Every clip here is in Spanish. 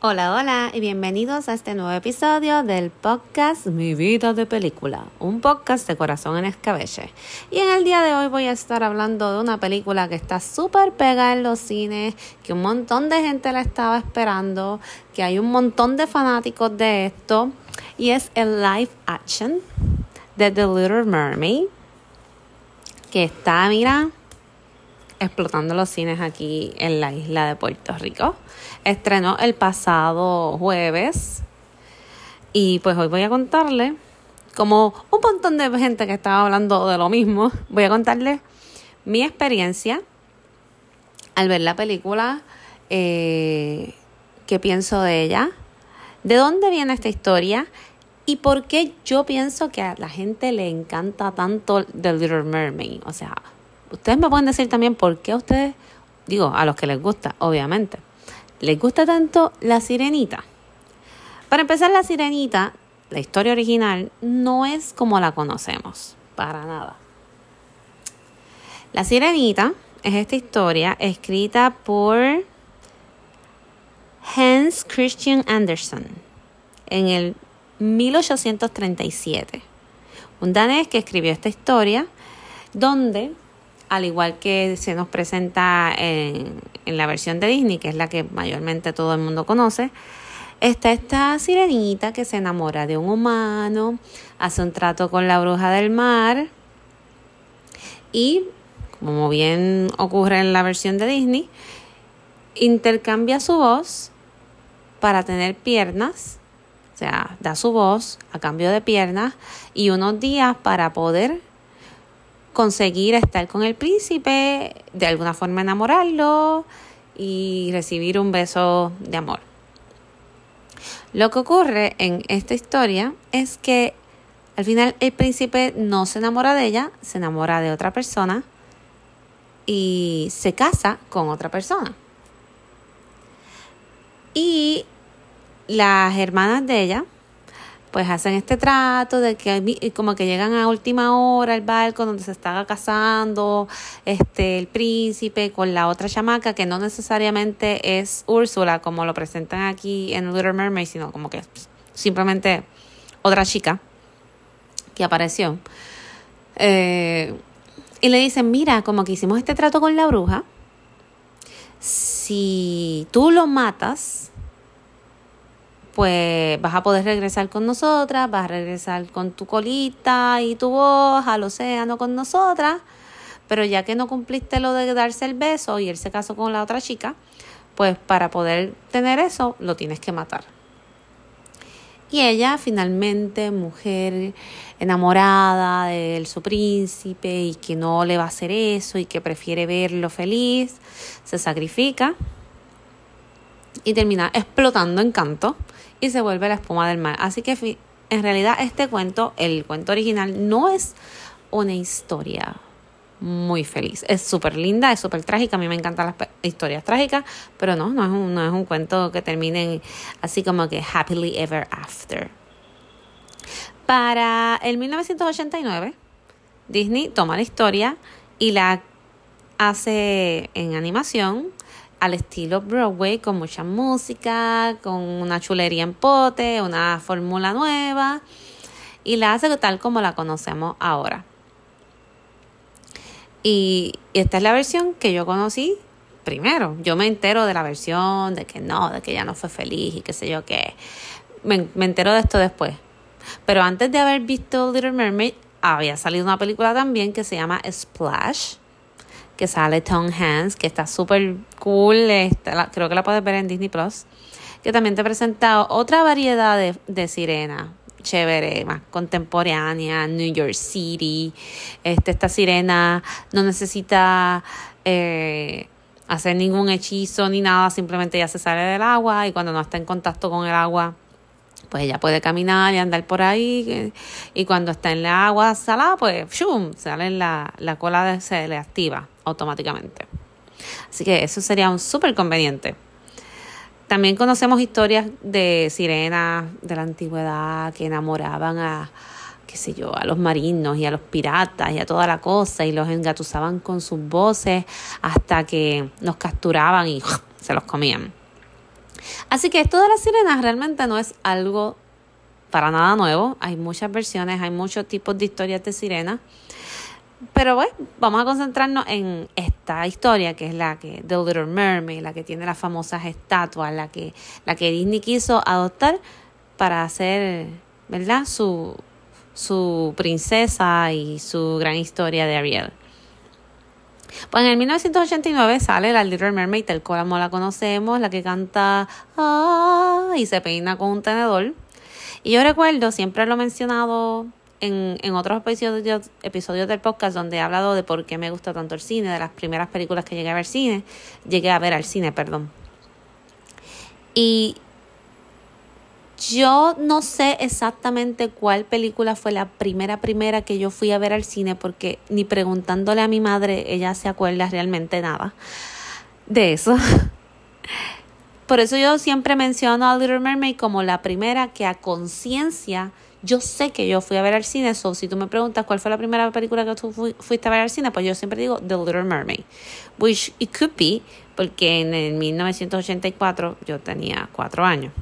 Hola, hola y bienvenidos a este nuevo episodio del podcast Mi vida de película, un podcast de corazón en escabeche. Y en el día de hoy voy a estar hablando de una película que está súper pegada en los cines, que un montón de gente la estaba esperando, que hay un montón de fanáticos de esto, y es el live action de The Little Mermaid, que está, mira, explotando los cines aquí en la isla de Puerto Rico. Estrenó el pasado jueves y pues hoy voy a contarle, como un montón de gente que estaba hablando de lo mismo, voy a contarle mi experiencia al ver la película, eh, qué pienso de ella, de dónde viene esta historia y por qué yo pienso que a la gente le encanta tanto The Little Mermaid. O sea, ustedes me pueden decir también por qué a ustedes, digo, a los que les gusta, obviamente, les gusta tanto la sirenita. Para empezar, la sirenita, la historia original, no es como la conocemos, para nada. La sirenita es esta historia escrita por Hans Christian Andersen en el 1837. Un danés que escribió esta historia donde al igual que se nos presenta en, la versión de Disney, que es la que mayormente todo el mundo conoce, está esta sirenita que se enamora de un humano, hace un trato con la bruja del mar y, como bien ocurre en la versión de Disney, intercambia su voz para tener piernas, o sea, da su voz a cambio de piernas y unos días para poder conseguir estar con el príncipe, de alguna forma enamorarlo y recibir un beso de amor. Lo que ocurre en esta historia es que al final el príncipe no se enamora de ella, se enamora de otra persona y se casa con otra persona. Y las hermanas de ella pues hacen este trato de que como que llegan a última hora al barco donde se está casando este el príncipe con la otra chamaca que no necesariamente es Úrsula como lo presentan aquí en Little Mermaid sino como que simplemente otra chica que apareció. Eh, y le dicen mira como que hicimos este trato con la bruja si tú lo matas pues vas a poder regresar con nosotras, vas a regresar con tu colita y tu voz al océano con nosotras, pero ya que no cumpliste lo de darse el beso y él se casó con la otra chica, pues para poder tener eso lo tienes que matar. Y ella finalmente, mujer enamorada de su príncipe y que no le va a hacer eso y que prefiere verlo feliz, se sacrifica y termina explotando en canto y se vuelve la espuma del mar. Así que en realidad este cuento, el cuento original, no es una historia muy feliz. Es súper linda, es súper trágica. A mí me encantan las historias trágicas, pero no, no es, un, no es un cuento que termine así como que happily ever after. Para el 1989, Disney toma la historia y la hace en animación al estilo Broadway, con mucha música, con una chulería en pote, una fórmula nueva, y la hace tal como la conocemos ahora. Y, esta es la versión que yo conocí primero. Yo me entero de la versión, de que no, de que ya no fue feliz y qué sé yo qué. Me, me entero de esto después. Pero antes de haber visto Little Mermaid, había salido una película también que se llama Splash que sale Tom Hanks, que está súper cool, creo que la puedes ver en Disney Plus, que también te presenta otra variedad de, sirena chévere, más contemporánea, New York City. Este, esta sirena no necesita eh, hacer ningún hechizo ni nada, simplemente ya se sale del agua y cuando no está en contacto con el agua pues ella puede caminar y andar por ahí y cuando está en la agua salada, pues ¡shum! sale la, la cola se le activa automáticamente. Así que eso sería un súper conveniente. También conocemos historias de sirenas de la antigüedad que enamoraban a, qué sé yo, a los marinos y a los piratas y a toda la cosa y los engatusaban con sus voces hasta que los capturaban y se los comían. Así que esto de las sirenas realmente no es algo para nada nuevo. Hay muchas versiones, hay muchos tipos de historias de sirenas. Pero bueno, vamos a concentrarnos en esta historia, que es la que The Little Mermaid, la que tiene las famosas estatuas, la que, la que Disney quiso adoptar para hacer, ¿verdad? Su, su princesa y su gran historia de Ariel. Pues en el 1989 sale la Little Mermaid, tal como la conocemos, la que canta ah, y se peina con un tenedor. Y yo recuerdo, siempre lo he mencionado en, en otros episodios, episodios del podcast donde he hablado de por qué me gusta tanto el cine, de las primeras películas que llegué a ver cine, llegué a ver al cine, perdón. Y yo no sé exactamente cuál película fue la primera primera que yo fui a ver al cine porque ni preguntándole a mi madre ella se acuerda realmente nada de eso. Por eso yo siempre menciono a Little Mermaid como la primera que a conciencia yo sé que yo fui a ver al cine. So, si tú me preguntas cuál fue la primera película que tú fuiste a ver al cine, pues yo siempre digo The Little Mermaid. Which it could be, porque en el 1984 yo tenía cuatro años.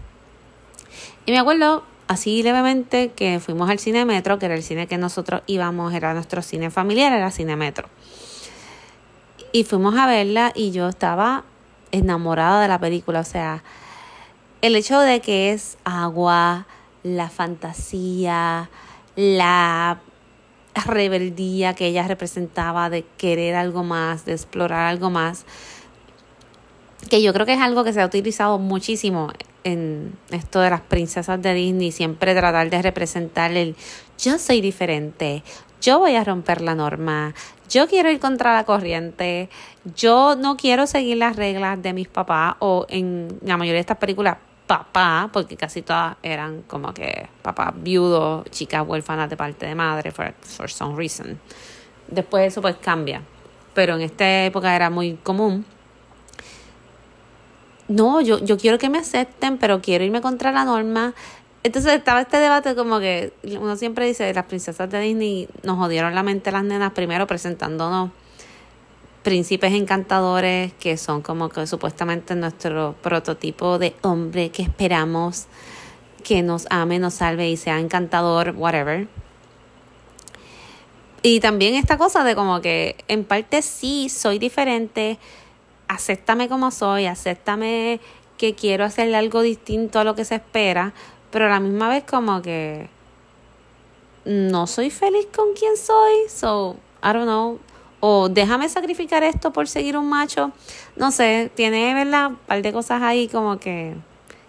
Y me acuerdo así levemente que fuimos al cine Metro, que era el cine que nosotros íbamos, era nuestro cine familiar, era Cine Metro. Y fuimos a verla y yo estaba enamorada de la película, o sea, el hecho de que es agua, la fantasía, la rebeldía que ella representaba de querer algo más, de explorar algo más, que yo creo que es algo que se ha utilizado muchísimo en esto de las princesas de Disney, siempre tratar de representar el yo soy diferente, yo voy a romper la norma, yo quiero ir contra la corriente, yo no quiero seguir las reglas de mis papás o en la mayoría de estas películas papá, porque casi todas eran como que papás viudos, chicas huérfanas de parte de madre, for, for some reason. Después eso pues cambia, pero en esta época era muy común no, yo, yo quiero que me acepten, pero quiero irme contra la norma. Entonces estaba este debate como que uno siempre dice, las princesas de Disney nos jodieron la mente las nenas primero presentándonos príncipes encantadores que son como que supuestamente nuestro prototipo de hombre que esperamos que nos ame, nos salve y sea encantador, whatever. Y también esta cosa de como que en parte sí soy diferente, acéptame como soy, acéptame que quiero hacerle algo distinto a lo que se espera, pero a la misma vez como que no soy feliz con quien soy, so I don't know, o déjame sacrificar esto por seguir un macho, no sé, tiene, ¿verdad? Un par de cosas ahí como que,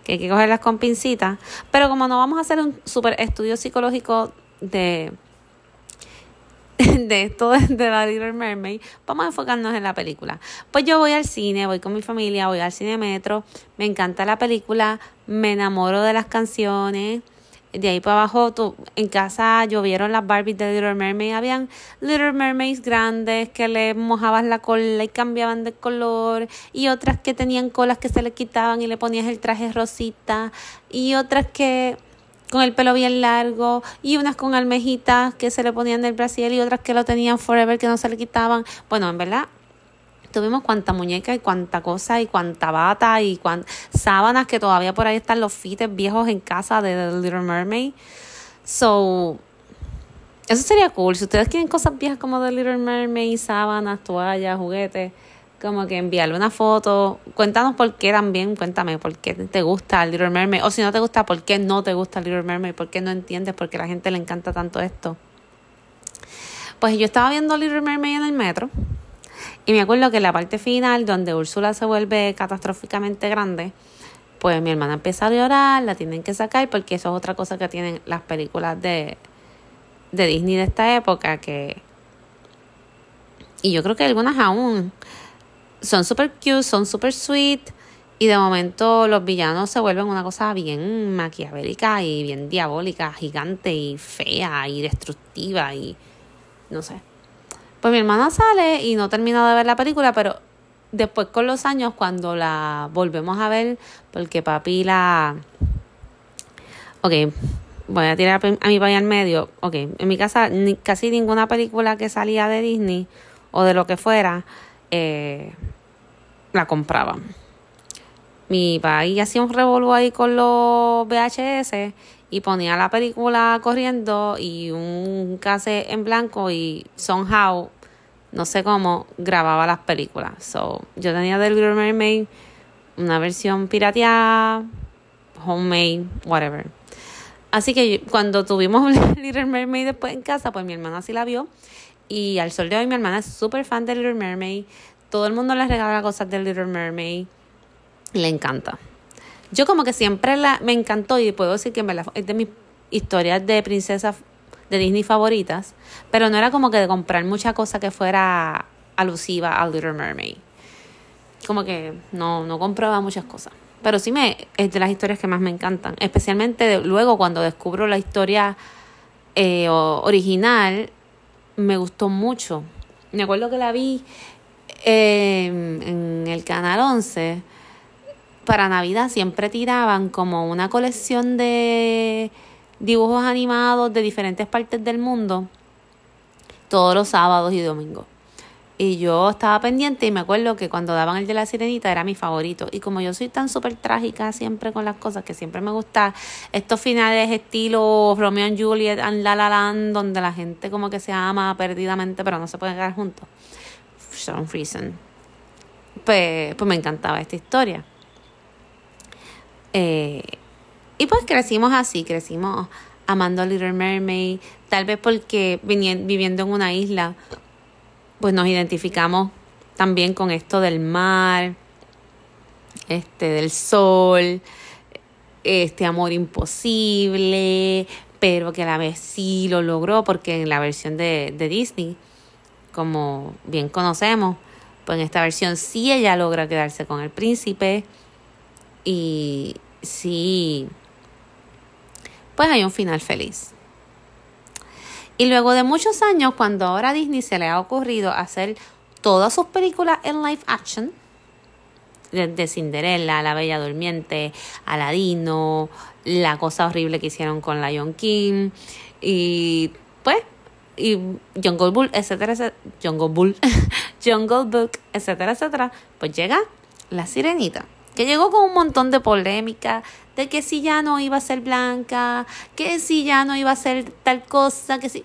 que hay que cogerlas con pincitas, pero como no vamos a hacer un super estudio psicológico de de esto de la Little Mermaid, vamos a enfocarnos en la película. Pues yo voy al cine, voy con mi familia, voy al cine metro, me encanta la película, me enamoro de las canciones. De ahí para abajo, tú, en casa llovieron las Barbies de Little Mermaid. Habían Little Mermaids grandes que le mojabas la cola y cambiaban de color. Y otras que tenían colas que se le quitaban y le ponías el traje rosita. Y otras que con el pelo bien largo y unas con almejitas que se le ponían del Brasil y otras que lo tenían forever que no se le quitaban. Bueno, en verdad tuvimos cuánta muñeca y cuánta cosa y cuánta bata y cuántas sábanas que todavía por ahí están los fites viejos en casa de The Little Mermaid. So, eso sería cool. Si ustedes quieren cosas viejas como The Little Mermaid, sábanas, toallas, juguetes, como que enviarle una foto. Cuéntanos por qué también, cuéntame por qué te gusta Little Mermaid. O si no te gusta, por qué no te gusta Little Mermaid, por qué no entiendes por qué a la gente le encanta tanto esto. Pues yo estaba viendo Little Mermaid en el metro. Y me acuerdo que en la parte final, donde Úrsula se vuelve catastróficamente grande, pues mi hermana empieza a llorar, la tienen que sacar, porque eso es otra cosa que tienen las películas de, de Disney de esta época, que... Y yo creo que algunas aún son super cute, son super sweet. Y de momento los villanos se vuelven una cosa bien maquiavélica y bien diabólica, gigante y fea y destructiva y no sé. Pues mi hermana sale y no termina de ver la película, pero después con los años cuando la volvemos a ver, porque papi la... Ok, voy a tirar a mi país al medio. Ok, en mi casa casi ninguna película que salía de Disney o de lo que fuera. Eh, la compraban. mi país hacía un revolvo ahí con los VHS y ponía la película corriendo y un cassette en blanco y somehow, no sé cómo, grababa las películas. So, yo tenía The Little Mermaid una versión pirateada, homemade, whatever. Así que cuando tuvimos Little Mermaid después en casa, pues mi hermana sí la vio. Y al sol de hoy mi hermana es súper fan de Little Mermaid. Todo el mundo le regala cosas de Little Mermaid. Le encanta. Yo como que siempre la, me encantó y puedo decir que me la, es de mis historias de princesa de Disney favoritas. Pero no era como que de comprar mucha cosa que fuera alusiva a Little Mermaid. Como que no, no compraba muchas cosas. Pero sí me, es de las historias que más me encantan. Especialmente luego cuando descubro la historia eh, original, me gustó mucho. Me acuerdo que la vi em, en el canal 11. Para Navidad siempre tiraban como una colección de dibujos animados de diferentes partes del mundo todos los sábados y domingos. Y yo estaba pendiente y me acuerdo que cuando daban el de la sirenita era mi favorito. Y como yo soy tan súper trágica siempre con las cosas, que siempre me gusta estos finales estilo Romeo and Juliet and La La Land, donde la gente como que se ama perdidamente pero no se puede quedar juntos. Sean Friesen. Pues, pues me encantaba esta historia. Eh, y pues crecimos así, crecimos amando a Little Mermaid, tal vez porque viviendo en una isla pues nos identificamos también con esto del mar, este, del sol, este amor imposible, pero que a la vez sí lo logró, porque en la versión de, de Disney, como bien conocemos, pues en esta versión sí ella logra quedarse con el príncipe y sí, pues hay un final feliz. Y luego de muchos años, cuando ahora a Disney se le ha ocurrido hacer todas sus películas en live action, de Cinderella, La Bella Durmiente, Aladino, la cosa horrible que hicieron con Lion King, y pues, y Jungle Bull, etcétera, etcétera, Jungle Bull, Jungle Book, etcétera, etcétera, pues llega La Sirenita que llegó con un montón de polémica de que si ya no iba a ser blanca, que si ya no iba a ser tal cosa, que si...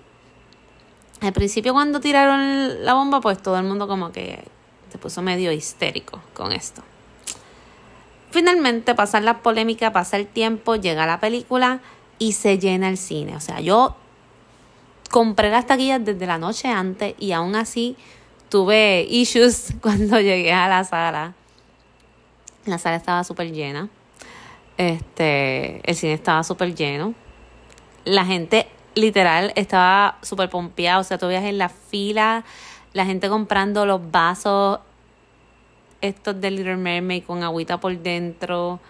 Al principio cuando tiraron la bomba, pues todo el mundo como que se puso medio histérico con esto. Finalmente pasa la polémica, pasa el tiempo, llega la película y se llena el cine. O sea, yo compré las taquillas desde la noche antes y aún así tuve issues cuando llegué a la sala la sala estaba súper llena. Este, el cine estaba súper lleno. La gente literal estaba súper pompeada. O sea, tú veías en la fila la gente comprando los vasos estos de Little Mermaid con agüita por dentro.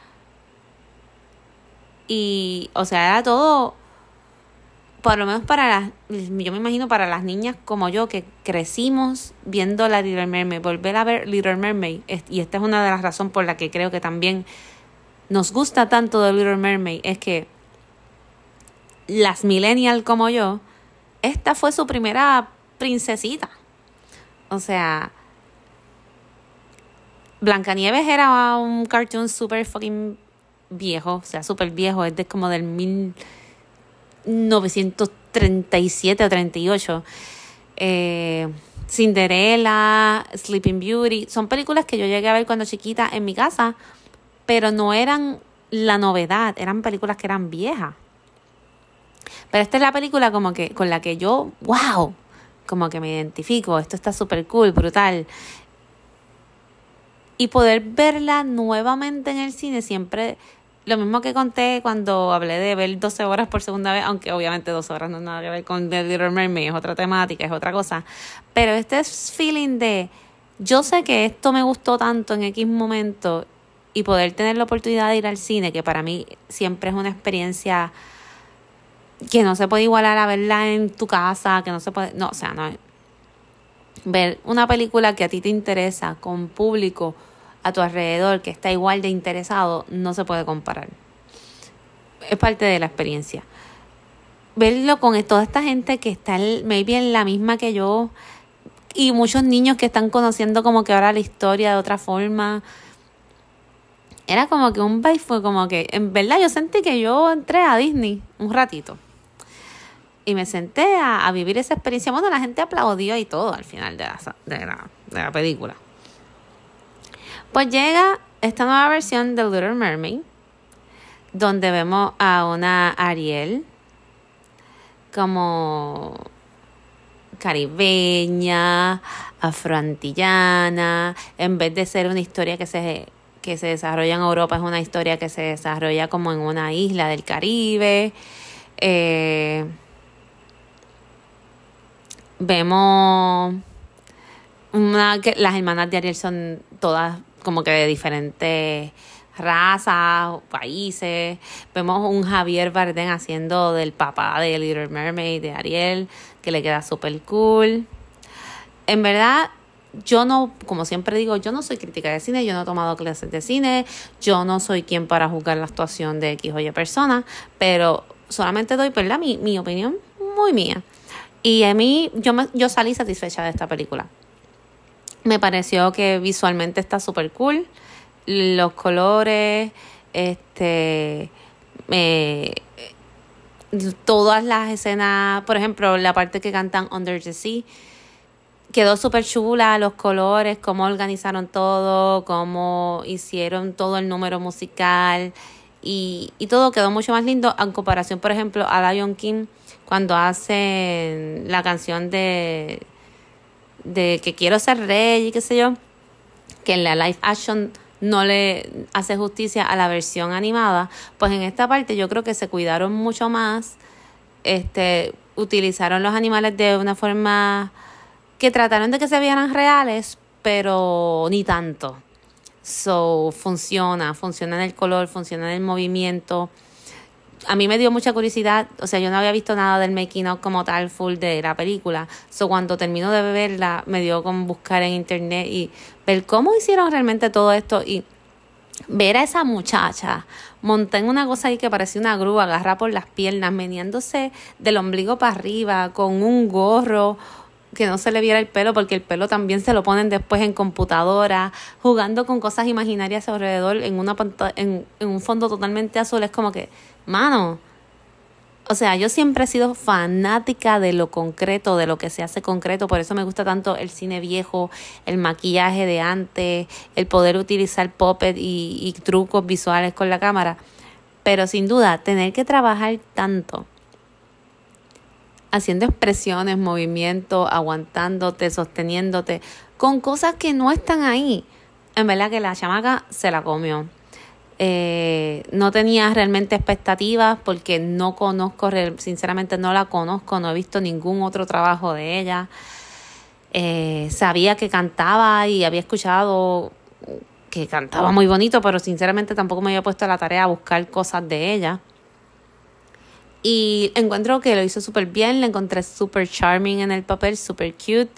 Y, o sea, era todo por lo menos para las, yo me imagino para las niñas como yo que crecimos viendo la Little Mermaid, volver a ver Little Mermaid, y esta es una de las razones por las que creo que también nos gusta tanto de Little Mermaid, es que las millennials como yo, esta fue su primera princesita. O sea, Blancanieves era un cartoon super fucking viejo, o sea, súper viejo, es de como del mil... 1937 o 38. Eh, Cinderella, Sleeping Beauty, son películas que yo llegué a ver cuando chiquita en mi casa, pero no eran la novedad, eran películas que eran viejas. Pero esta es la película como que con la que yo, wow, como que me identifico, esto está súper cool, brutal. Y poder verla nuevamente en el cine siempre lo mismo que conté cuando hablé de ver 12 horas por segunda vez, aunque obviamente 12 horas no tiene nada que ver con The Little Mermaid, es otra temática, es otra cosa. Pero este feeling de, yo sé que esto me gustó tanto en X momento y poder tener la oportunidad de ir al cine, que para mí siempre es una experiencia que no se puede igualar a verla en tu casa, que no se puede, no, o sea, no. Ver una película que a ti te interesa con público a tu alrededor que está igual de interesado, no se puede comparar. Es parte de la experiencia. Verlo con toda esta gente que está maybe en la misma que yo y muchos niños que están conociendo como que ahora la historia de otra forma. era como que un vibe fue como que, en verdad yo sentí que yo entré a Disney un ratito. Y me senté a, vivir esa experiencia. Bueno, la gente aplaudió y todo al final de la, de la, de la película. Pues llega esta nueva versión de Little Mermaid, donde vemos a una Ariel como caribeña, afroantillana, en vez de ser una historia que se, que se desarrolla en Europa, es una historia que se desarrolla como en una isla del Caribe. Eh, vemos una, que las hermanas de Ariel son todas como que de diferentes razas, países. Vemos un Javier Bardem haciendo del papá de Little Mermaid, de Ariel, que le queda súper cool. En verdad, yo no, como siempre digo, yo no soy crítica de cine, yo no he tomado clases de cine, yo no soy quien para juzgar la actuación de X o Y persona, pero solamente doy. Mi, mi opinión muy mía. Y a mí, yo, me, yo salí satisfecha de esta película. Me pareció que visualmente está súper cool. Los colores, este, todas las escenas, por ejemplo, la parte que cantan Under the Sea, quedó súper chula, los colores, cómo organizaron todo, cómo hicieron todo el número musical y, y todo quedó mucho más lindo en comparación, por ejemplo, a Lion King cuando hacen la canción de de que quiero ser rey y qué sé yo, que en la live action no le hace justicia a la versión animada, pues en esta parte yo creo que se cuidaron mucho más, este, utilizaron los animales de una forma que trataron de que se vieran reales, pero ni tanto. So, funciona, funciona en el color, funciona en el movimiento a mí me dio mucha curiosidad, o sea, yo no había visto nada del making of como tal full de la película. So cuando termino de verla, me dio como buscar en internet y ver cómo hicieron realmente todo esto y ver a esa muchacha montar en una cosa ahí que parecía una grúa, agarra por las piernas, meneándose del ombligo para arriba, con un gorro que no se le viera el pelo, porque el pelo también se lo ponen después en computadora, jugando con cosas imaginarias alrededor en una en, en un fondo totalmente azul. Es como que mano, o sea, yo siempre he sido fanática de lo concreto, de lo que se hace concreto, por eso me gusta tanto el cine viejo, el maquillaje de antes, el poder utilizar puppet y, y trucos visuales con la cámara. Pero sin duda, tener que trabajar tanto haciendo expresiones, movimientos, aguantándote, sosteniéndote, con cosas que no están ahí. En verdad que la chamaca se la comió. Eh, no tenía realmente expectativas porque no conozco, sinceramente no la conozco, no he visto ningún otro trabajo de ella. Eh, sabía que cantaba y había escuchado que cantaba muy bonito, pero sinceramente tampoco me había puesto la tarea a buscar cosas de ella. Y encuentro que lo hizo súper bien, la encontré súper charming en el papel, súper cute.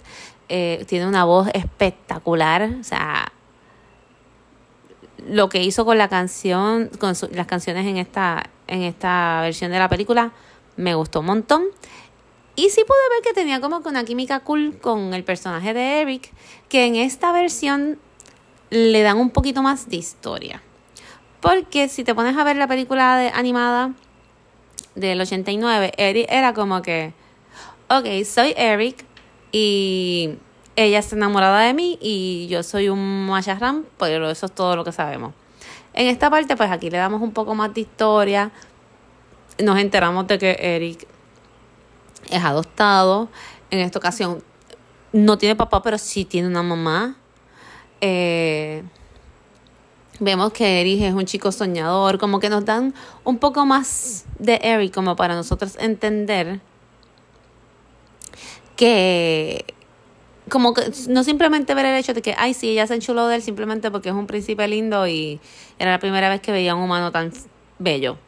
Eh, tiene una voz espectacular, o sea, lo que hizo con la canción, con las canciones en esta, en esta versión de la película, me gustó un montón. Y sí pude ver que tenía como que una química cool con el personaje de Eric, que en esta versión le dan un poquito más de historia. Porque si te pones a ver la película de, animada del 89, Eric era como que, ok, soy Eric y ella está enamorada de mí y yo soy un macharrán, pero eso es todo lo que sabemos. En esta parte, pues aquí le damos un poco más de historia. Nos enteramos de que Eric es adoptado. En esta ocasión no tiene papá, pero sí tiene una mamá. Eh, vemos que Eric es un chico soñador, como que nos dan un poco más de Eric, como para nosotros entender que como que no simplemente ver el hecho de que, ay, sí, ella se enchuló de él simplemente porque es un príncipe lindo y era la primera vez que veía un humano tan bello.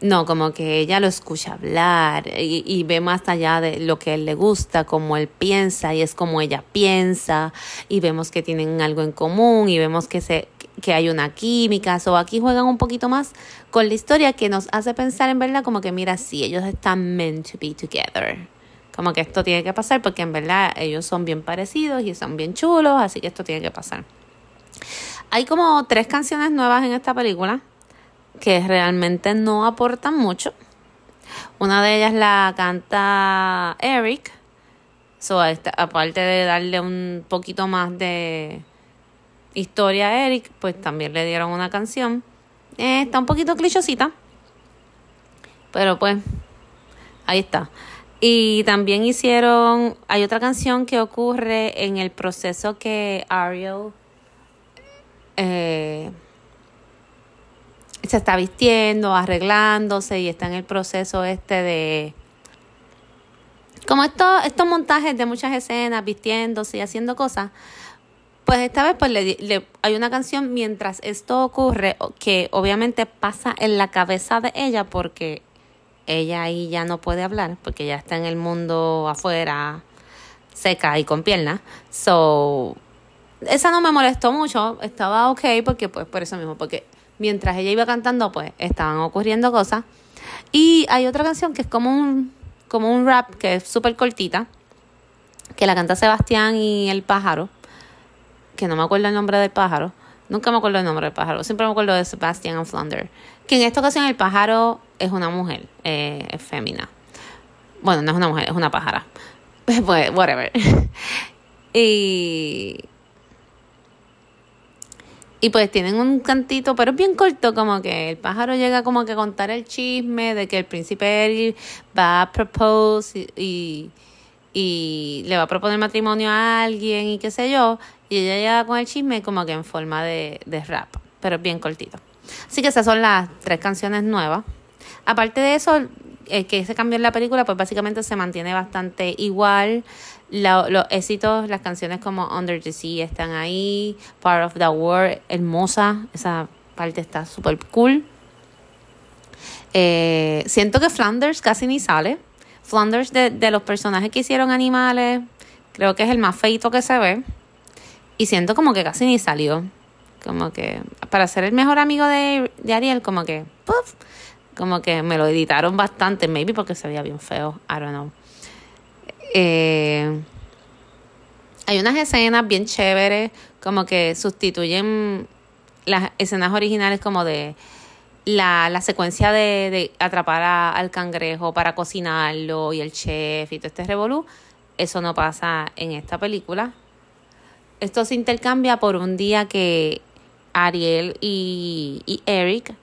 No, como que ella lo escucha hablar y, y, ve más allá de lo que él le gusta, como él piensa y es como ella piensa y vemos que tienen algo en común y vemos que, se, que hay una química. O aquí juegan un poquito más con la historia que nos hace pensar en verdad como que mira, sí, ellos están meant to be together como que esto tiene que pasar porque en verdad ellos son bien parecidos y son bien chulos, así que esto tiene que pasar. Hay como tres canciones nuevas en esta película que realmente no aportan mucho. Una de ellas la canta Eric. So, aparte de darle un poquito más de historia a Eric, pues también le dieron una canción. Eh, está un poquito clichosita. Pero pues, ahí está. Y también hicieron, hay otra canción que ocurre en el proceso que Ariel eh, se está vistiendo, arreglándose y está en el proceso este de... Como estos, estos montajes de muchas escenas, vistiéndose y haciendo cosas, pues esta vez pues le, hay una canción mientras esto ocurre que obviamente pasa en la cabeza de ella porque ella ahí ya no puede hablar porque ya está en el mundo afuera seca y con piernas. So, esa no me molestó mucho, estaba ok porque pues por eso mismo, porque mientras ella iba cantando pues estaban ocurriendo cosas. Y hay otra canción que es como un, como un rap que es súper cortita, que la canta Sebastián y el pájaro, que no me acuerdo el nombre del pájaro. Nunca me acuerdo el nombre del pájaro, siempre me acuerdo de Sebastian and Flounder. Que en esta ocasión el pájaro es una mujer, eh, es fémina. Bueno, no es una mujer, es una pájara. pues, whatever. y y pues tienen un cantito, pero es bien corto, como que el pájaro llega como que a contar el chisme de que el príncipe va a propose y, le va a proponer matrimonio a alguien y qué sé yo. Y ella llega con el chisme como que en forma de, de rap, pero bien cortito. Así que esas son las tres canciones nuevas. Aparte de eso, el que se cambió en la película, pues básicamente se mantiene bastante igual. los éxitos, las canciones como Under the Sea están ahí. Part of the World, hermosa. Esa parte está súper cool. Eh, siento que Flanders casi ni sale. Flanders de, de, los personajes que hicieron animales, creo que es el más feito que se ve. Y siento como que casi ni salió. Como que para ser el mejor amigo de, de Ariel, como que, puff, como que me lo editaron bastante, maybe porque se veía bien feo, I don't know. Eh, hay unas escenas bien chéveres, como que sustituyen las escenas originales como de la, la secuencia de, de atrapar al cangrejo para cocinarlo y el chef y todo este revolú. Eso no pasa en esta película. Esto se intercambia por un día que Ariel y, y Eric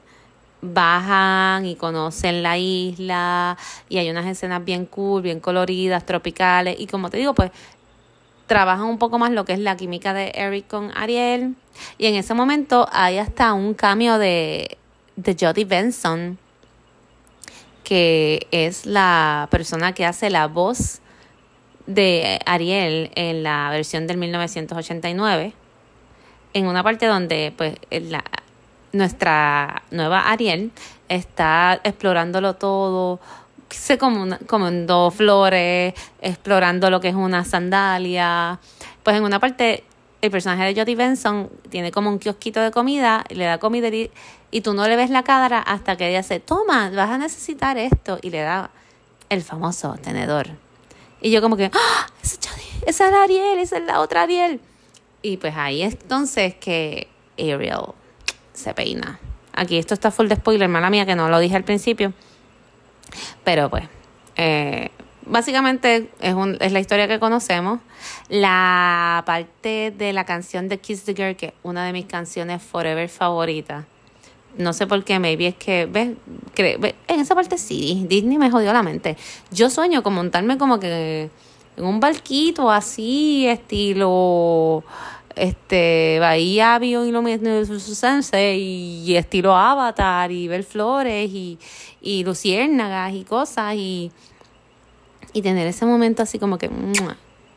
bajan y conocen la isla y hay unas escenas bien cool, bien coloridas, tropicales y como te digo, pues trabajan un poco más lo que es la química de Eric con Ariel y en ese momento hay hasta un cambio de, de Jodie Benson que es la persona que hace la voz de Ariel en la versión del 1989 en una parte donde pues la, nuestra nueva Ariel está explorándolo todo, se dos flores, explorando lo que es una sandalia. Pues en una parte el personaje de Jodie Benson tiene como un kiosquito de comida, le da comida y, tú no le ves la cara hasta que ella dice, toma, vas a necesitar esto, y le da el famoso tenedor. Y yo como que, ¡Ah! esa, esa es la Ariel, esa es la otra Ariel. Y pues ahí entonces que Ariel se peina. Aquí esto está full de spoiler, mala mía que no lo dije al principio. Pero pues, eh, básicamente es, un, es la historia que conocemos. La parte de la canción de Kiss the Girl, que es una de mis canciones forever favoritas. No sé por qué, maybe es que, ¿ves? En esa parte sí, Disney me jodió la mente. Yo sueño con montarme como que en un barquito así, estilo este Bahía Bioluminescence y estilo Avatar y ver flores y, y luciérnagas y cosas y, y tener ese momento así como que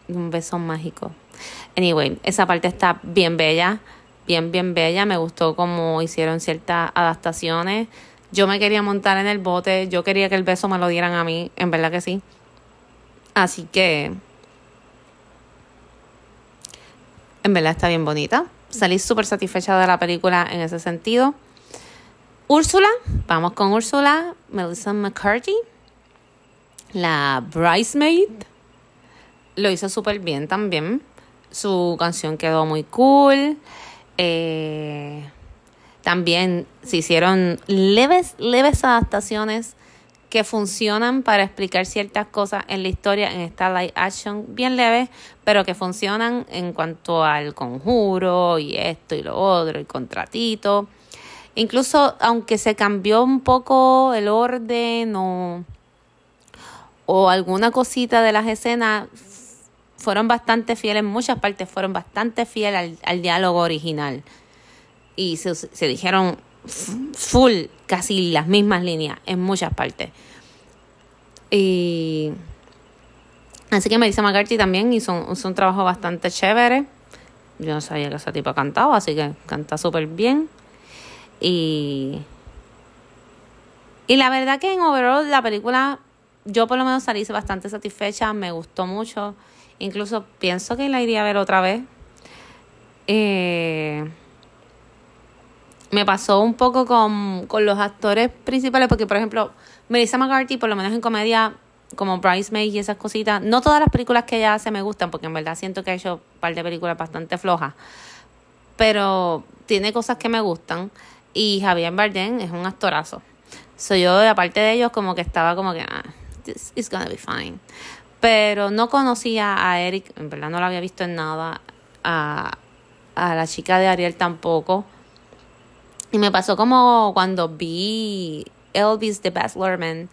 un beso mágico. Anyway, esa parte está bien bella, bien, bien bella. Me gustó cómo hicieron ciertas adaptaciones. Yo me quería montar en el bote, yo quería que el beso me lo dieran a mí, en verdad que sí. Así que En verdad está bien bonita. Salí súper satisfecha de la película en ese sentido. Úrsula, vamos con Úrsula, Melissa McCarthy, la Bridesmaid. Lo hizo súper bien también. Su canción quedó muy cool. Eh, también se hicieron leves, leves adaptaciones que funcionan para explicar ciertas cosas en la historia en esta live action bien leve, pero que funcionan en cuanto al conjuro y esto y lo otro, el contratito. Incluso aunque se cambió un poco el orden o, o alguna cosita de las escenas, fueron bastante fieles, en muchas partes fueron bastante fieles al, diálogo original. Y se, se dijeron full casi las mismas líneas en muchas partes. Y así que Melissa McCarthy también hizo un, trabajo bastante chévere. Yo no sabía que esa tipa cantaba, así que canta súper bien. Y, y la verdad que en overall la película, yo por lo menos salí bastante satisfecha, me gustó mucho. Incluso pienso que la iría a ver otra vez. Eh, me pasó un poco con, con los actores principales, porque por ejemplo, Melissa McCarthy, por lo menos en comedia, como Bridesmaid y esas cositas, no todas las películas que ella hace me gustan, porque en verdad siento que ha hecho un par de películas bastante flojas, pero tiene cosas que me gustan. Y Javier Bardem es un actorazo. Soy yo, aparte de ellos, como que estaba como que, ah, this is gonna be fine. Pero no conocía a Eric, en verdad no lo había visto en nada. A, a la chica de Ariel tampoco. Y me pasó como cuando vi Elvis The Best Lurman,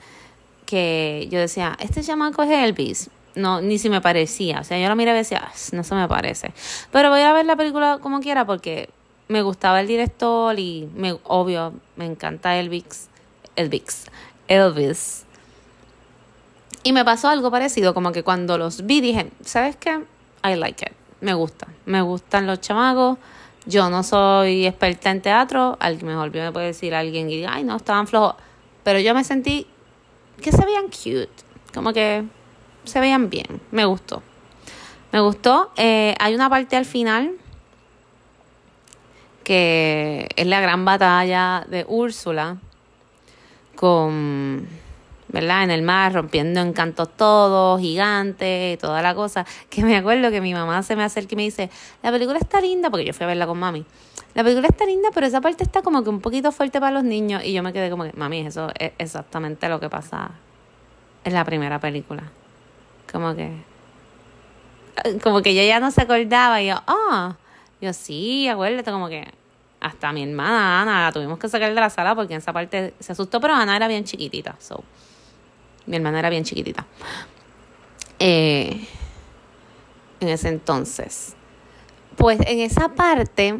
que yo decía, este chamaco es Elvis. No, ni si me parecía. O sea, yo lo miraba y decía, ah, no se me parece. Pero voy a ver la película como quiera porque me gustaba el director y me, obvio, me encanta Elvis. Elvis. Elvis. Y me pasó algo parecido, como que cuando los vi dije, ¿sabes qué? I like it. Me gusta. Me gustan los chamacos. Yo no soy experta en teatro. Alguien mejor me puede decir alguien y ay, no, estaban flojos. Pero yo me sentí que se veían cute. Como que se veían bien. Me gustó. Me gustó. Eh, hay una parte al final que es la gran batalla de Úrsula con ¿verdad? En el mar, rompiendo encantos todos, gigante, toda la cosa. Que me acuerdo que mi mamá se me acerca y me dice, la película está linda, porque yo fui a verla con mami. La película está linda, pero esa parte está como que un poquito fuerte para los niños. Y yo me quedé como que, mami, eso es exactamente lo que pasa en la primera película. Como que... Como que yo ya no se acordaba y yo, ah, yo sí, acuérdate, como que hasta mi hermana Ana la tuvimos que sacar de la sala porque en esa parte se asustó, pero Ana era bien chiquitita. So. Mi hermana era bien chiquitita. Eh, en ese entonces. Pues en esa parte,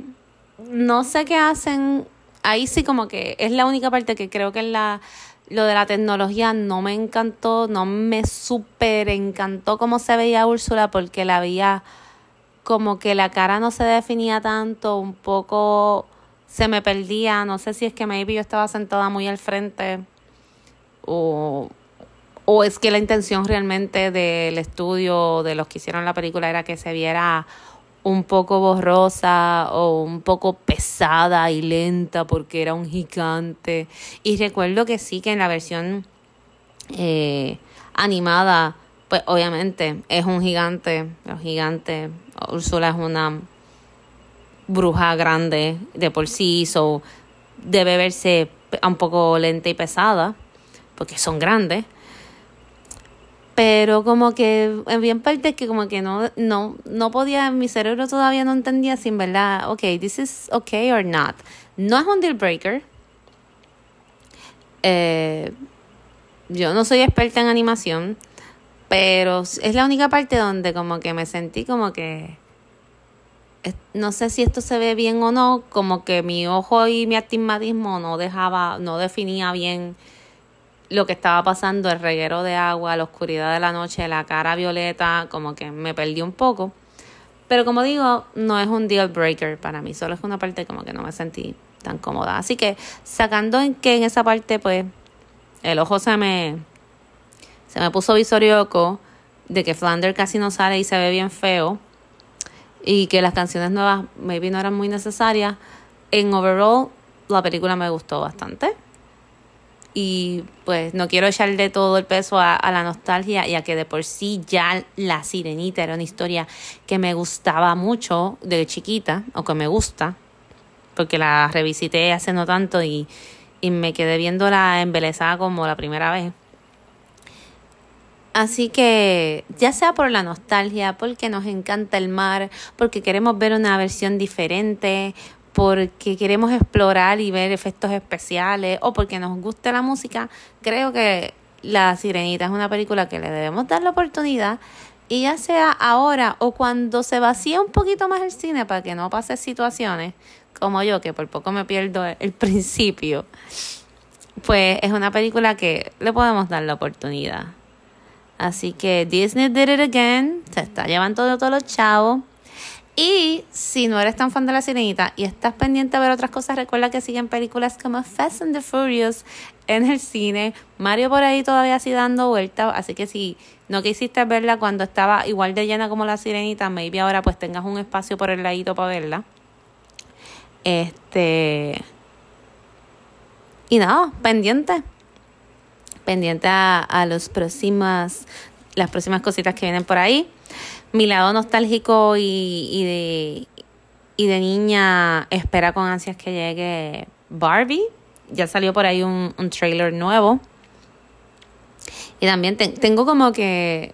no sé qué hacen. Ahí sí como que es la única parte que creo que la, lo de la tecnología no me encantó, no me súper encantó cómo se veía Úrsula porque la veía como que la cara no se definía tanto, un poco se me perdía, no sé si es que maybe yo estaba sentada muy al frente o ¿O es que la intención realmente del estudio, de los que hicieron la película, era que se viera un poco borrosa o un poco pesada y lenta porque era un gigante? Y recuerdo que sí, que en la versión eh, animada, pues obviamente es un gigante, los gigantes, Úrsula es una bruja grande de por sí, so debe verse un poco lenta y pesada, porque son grandes pero como que en bien parte que como que no, no, no podía, mi cerebro todavía no entendía si en verdad, ok, this is okay or not. No es un deal breaker. Eh, yo no soy experta en animación, pero es la única parte donde como que me sentí como que no sé si esto se ve bien o no, como que mi ojo y mi astigmatismo no dejaba, no definía bien lo que estaba pasando, el reguero de agua, la oscuridad de la noche, la cara violeta, como que me perdí un poco. Pero como digo, no es un deal breaker para mí, solo es una parte como que no me sentí tan cómoda. Así que sacando en que en esa parte, pues, el ojo se me, se me puso visorioco de que Flander casi no sale y se ve bien feo y que las canciones nuevas maybe no eran muy necesarias. En overall, la película me gustó bastante y pues no quiero echarle todo el peso a, la nostalgia y a que de por sí ya La Sirenita era una historia que me gustaba mucho de chiquita o que me gusta porque la revisité hace no tanto y, y me quedé viéndola embelesada como la primera vez. Así que ya sea por la nostalgia, porque nos encanta el mar, porque queremos ver una versión diferente, porque queremos explorar y ver efectos especiales o porque nos gusta la música, creo que La Sirenita es una película que le debemos dar la oportunidad y ya sea ahora o cuando se vacía un poquito más el cine para que no pase situaciones como yo, que por poco me pierdo el principio, pues es una película que le podemos dar la oportunidad. Así que Disney did it again, se está llevando todos los chavos. Y si no eres tan fan de la sirenita y estás pendiente de ver otras cosas, recuerda que siguen películas como Fast and the Furious en el cine. Mario por ahí todavía sigue dando vueltas. Así que si no quisiste verla cuando estaba igual de llena como la sirenita, maybe ahora pues tengas un espacio por el ladito para verla. Este. Y nada, pendiente. Pendiente a, a los próximas, las próximas cositas que vienen por ahí mi lado nostálgico y, de, y de niña espera con ansias que llegue Barbie. Ya salió por ahí un, un trailer nuevo. Y también tengo como que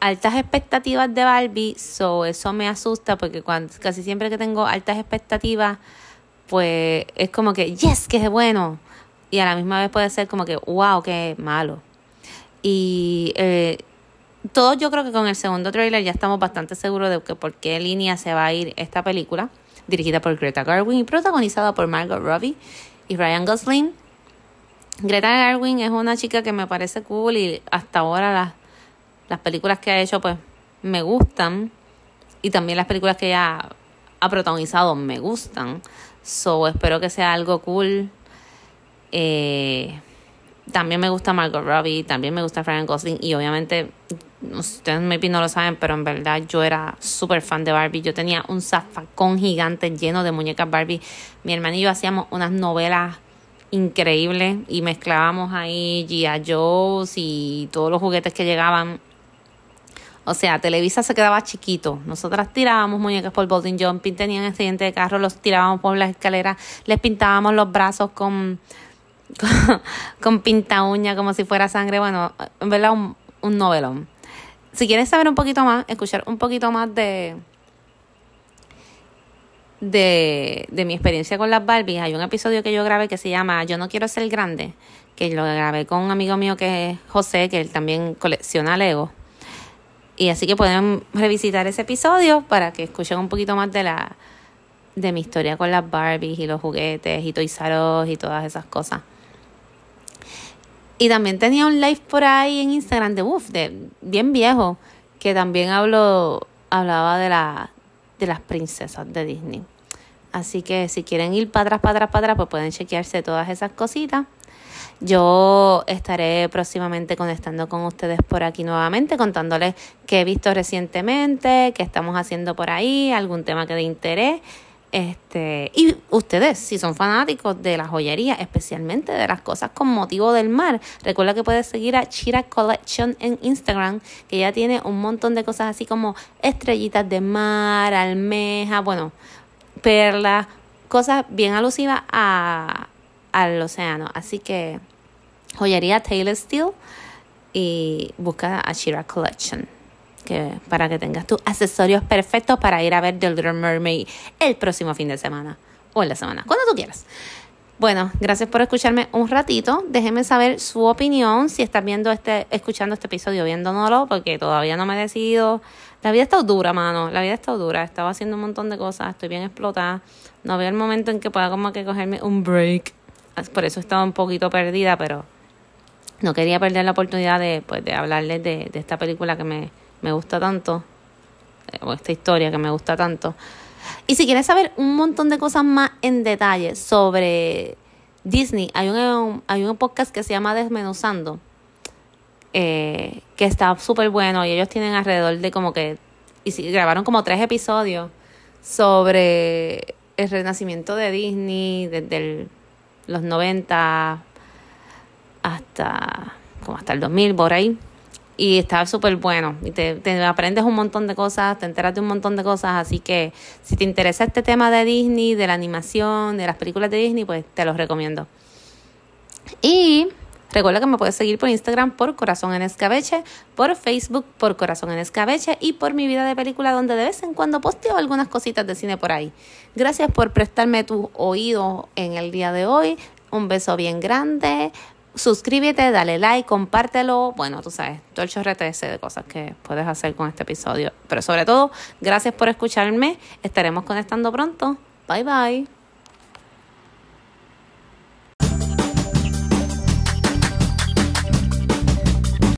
altas expectativas de Barbie, so eso me asusta porque cuando, casi siempre que tengo altas expectativas, pues es como que, yes, que es bueno. Y a la misma vez puede ser como que, wow, qué malo. Y eh, todos yo creo que con el segundo trailer ya estamos bastante seguros de que por qué línea se va a ir esta película, dirigida por Greta Garwin y protagonizada por Margot Robbie y Ryan Gosling. Greta Garwin es una chica que me parece cool y hasta ahora las, las películas que ha hecho pues me gustan y también las películas que ella ha protagonizado me gustan. So espero que sea algo cool. Eh, también me gusta Margot Robbie, también me gusta Ryan Gosling y obviamente ustedes maybe no lo saben, pero en verdad yo era súper fan de Barbie. Yo tenía un zafacón gigante lleno de muñecas Barbie. Mi hermano y yo hacíamos unas novelas increíbles y mezclábamos ahí G.I. Joe's y todos los juguetes que llegaban. O sea, Televisa se quedaba chiquito. Nosotras tirábamos muñecas por Bowling Jumping, tenían accidente de carro, los tirábamos por las escaleras, les pintábamos los brazos con, con, pinta uña como si fuera sangre. Bueno, en verdad un, novelón si quieres saber un poquito más, escuchar un poquito más de, de, de mi experiencia con las Barbies, hay un episodio que yo grabé que se llama Yo no quiero ser grande, que lo grabé con un amigo mío que es José, que él también colecciona Lego. Y así que pueden revisitar ese episodio para que escuchen un poquito más de la de mi historia con las Barbies y los juguetes y Toys y todas esas cosas. Y también tenía un live por ahí en Instagram de, uff, de bien viejo, que también hablo, hablaba de, la, de las princesas de Disney. Así que si quieren ir para atrás, para atrás, para atrás, pues pueden chequearse todas esas cositas. Yo estaré próximamente conectando con ustedes por aquí nuevamente, contándoles qué he visto recientemente, qué estamos haciendo por ahí, algún tema que de interés. Este, y ustedes, si son fanáticos de la joyería, especialmente de las cosas con motivo del mar, recuerda que puedes seguir a Chira Collection en Instagram, que ya tiene un montón de cosas así como estrellitas de mar, almeja, bueno, perlas, cosas bien alusivas a, al océano. Así que joyería Taylor Steel y busca a Chira Collection para que tengas tus accesorios perfectos para ir a ver The Little Mermaid el próximo fin de semana o en la semana, cuando tú quieras. Bueno, gracias por escucharme un ratito. Déjenme saber su opinión si estás viendo este, escuchando este episodio, viéndolo, porque todavía no me he decidido. La vida está dura, mano. La vida está dura. Estaba haciendo un montón de cosas, estoy bien explotada. No veo el momento en que pueda como que cogerme un break. Por eso estaba un poquito perdida, pero no quería perder la oportunidad de, pues, de hablarles de esta película que me, me gusta tanto, eh, o esta historia que me gusta tanto. Y si quieres saber un montón de cosas más en detalle sobre Disney, hay un, hay un podcast que se llama Desmenuzando, eh, que está súper bueno y ellos tienen alrededor de como que, y si, grabaron como tres episodios sobre el renacimiento de Disney desde los 90 hasta como hasta el 2000 por ahí y está súper bueno. Y te, te, aprendes un montón de cosas, te enteras de un montón de cosas. Así que si te interesa este tema de Disney, de la animación, de las películas de Disney, pues te los recomiendo. Y recuerda que me puedes seguir por Instagram por Corazón en Escabeche, por Facebook por Corazón en Escabeche y por mi vida de película donde de vez en cuando posteo algunas cositas de cine por ahí. Gracias por prestarme tu oído en el día de hoy. Un beso bien grande. Suscríbete, dale like, compártelo. Bueno, tú sabes, todo el chorrete ese de cosas que puedes hacer con este episodio. Pero sobre todo, gracias por escucharme. Estaremos conectando pronto. Bye bye.